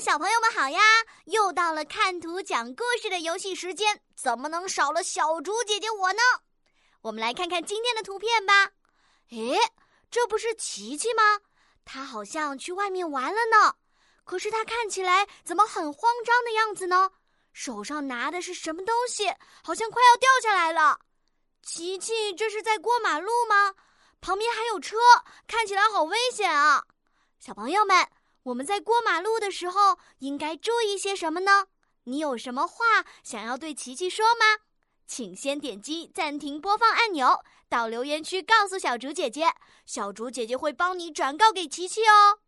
小朋友们好呀！又到了看图讲故事的游戏时间，怎么能少了小竹姐姐我呢？我们来看看今天的图片吧。诶，这不是琪琪吗？她好像去外面玩了呢。可是她看起来怎么很慌张的样子呢？手上拿的是什么东西？好像快要掉下来了。琪琪，这是在过马路吗？旁边还有车，看起来好危险啊！小朋友们。我们在过马路的时候应该注意些什么呢？你有什么话想要对琪琪说吗？请先点击暂停播放按钮，到留言区告诉小竹姐姐，小竹姐姐会帮你转告给琪琪哦。